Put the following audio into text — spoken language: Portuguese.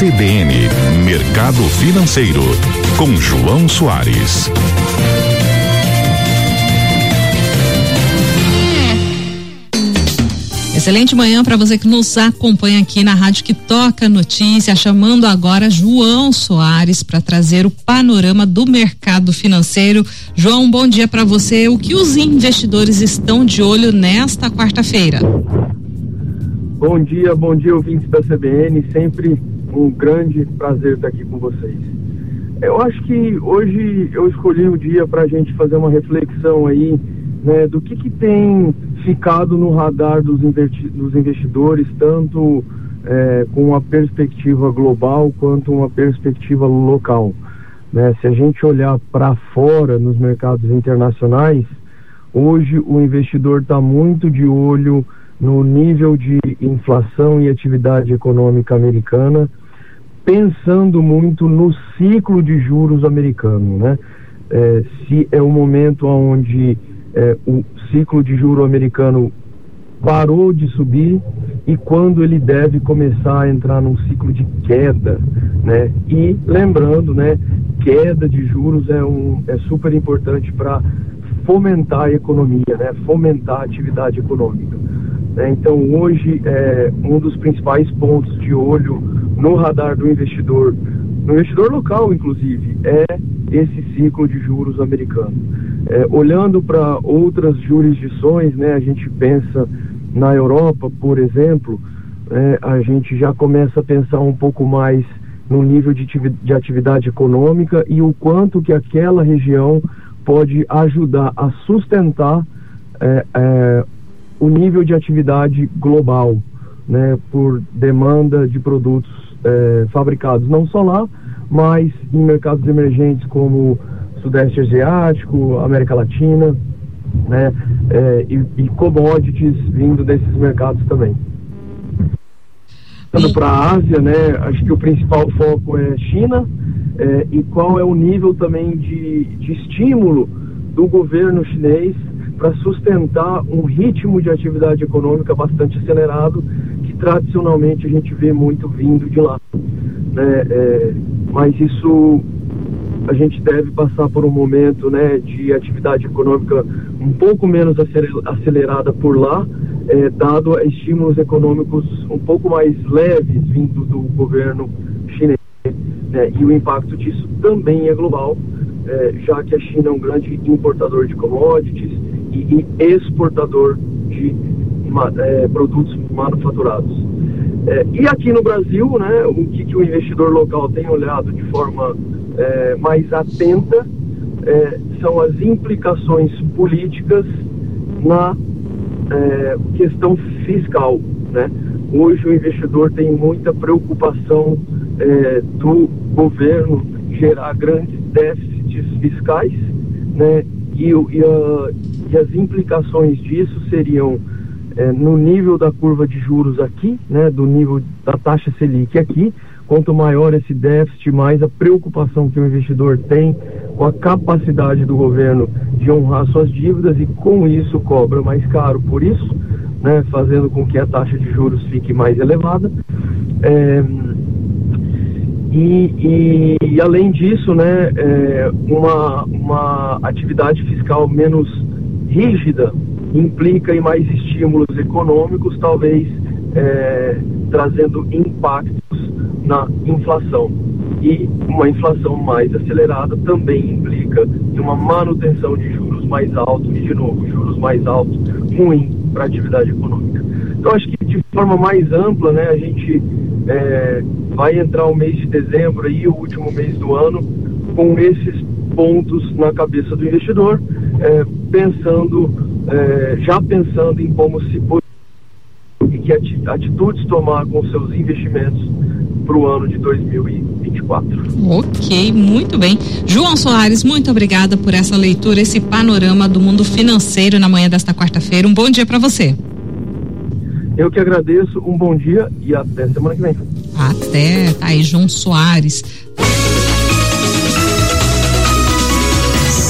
CBN Mercado Financeiro com João Soares. Excelente manhã para você que nos acompanha aqui na Rádio que toca notícia, chamando agora João Soares para trazer o panorama do mercado financeiro. João, bom dia para você. O que os investidores estão de olho nesta quarta-feira? Bom dia, bom dia, ouvintes da CBN. Sempre um grande prazer estar aqui com vocês. Eu acho que hoje eu escolhi o dia para a gente fazer uma reflexão aí né, do que, que tem ficado no radar dos, dos investidores, tanto é, com uma perspectiva global quanto uma perspectiva local. Né? Se a gente olhar para fora nos mercados internacionais, hoje o investidor está muito de olho no nível de inflação e atividade econômica americana, pensando muito no ciclo de juros americano, né? É, se é o momento onde é, o ciclo de juro americano parou de subir e quando ele deve começar a entrar num ciclo de queda, né? E lembrando, né, queda de juros é um é super importante para fomentar a economia, né? Fomentar a atividade econômica. Né? Então hoje é um dos principais pontos de olho no radar do investidor, no investidor local inclusive, é esse ciclo de juros americano. É, olhando para outras jurisdições, né, a gente pensa na Europa, por exemplo, é, a gente já começa a pensar um pouco mais no nível de, de atividade econômica e o quanto que aquela região pode ajudar a sustentar é, é, o nível de atividade global, né, por demanda de produtos é, fabricados não só lá, mas em mercados emergentes como Sudeste Asiático, América Latina, né, é, e, e, commodities vindo desses mercados também. Indo para a Ásia, né, acho que o principal foco é China é, e qual é o nível também de, de estímulo do governo chinês para sustentar um ritmo de atividade econômica bastante acelerado tradicionalmente a gente vê muito vindo de lá. Né? É, mas isso a gente deve passar por um momento né, de atividade econômica um pouco menos acelerada por lá, é, dado estímulos econômicos um pouco mais leves vindo do governo chinês. Né, e o impacto disso também é global, é, já que a China é um grande importador de commodities e, e exportador de é, produtos manufaturados. É, e aqui no Brasil, né, o que, que, o investidor local tem olhado de forma é, mais atenta é, são as implicações políticas na é, questão fiscal. Né? Hoje o investidor tem muita preocupação é, do governo gerar grandes déficits fiscais né? e, e, a, e as implicações disso seriam é, no nível da curva de juros aqui, né, do nível da taxa Selic aqui, quanto maior esse déficit, mais a preocupação que o investidor tem com a capacidade do governo de honrar suas dívidas e com isso cobra mais caro por isso, né, fazendo com que a taxa de juros fique mais elevada. É, e, e, e, além disso, né, é, uma, uma atividade fiscal menos rígida implica em mais estímulos econômicos, talvez é, trazendo impactos na inflação. E uma inflação mais acelerada também implica em uma manutenção de juros mais altos, e de novo, juros mais altos, ruim para a atividade econômica. Então, acho que de forma mais ampla, né, a gente é, vai entrar o mês de dezembro, aí, o último mês do ano, com esses pontos na cabeça do investidor, é, pensando é, já pensando em como se e que atitudes tomar com seus investimentos para o ano de 2024. Ok, muito bem. João Soares, muito obrigada por essa leitura, esse panorama do mundo financeiro na manhã desta quarta-feira. Um bom dia para você. Eu que agradeço, um bom dia e até semana que vem. Até, tá aí João Soares.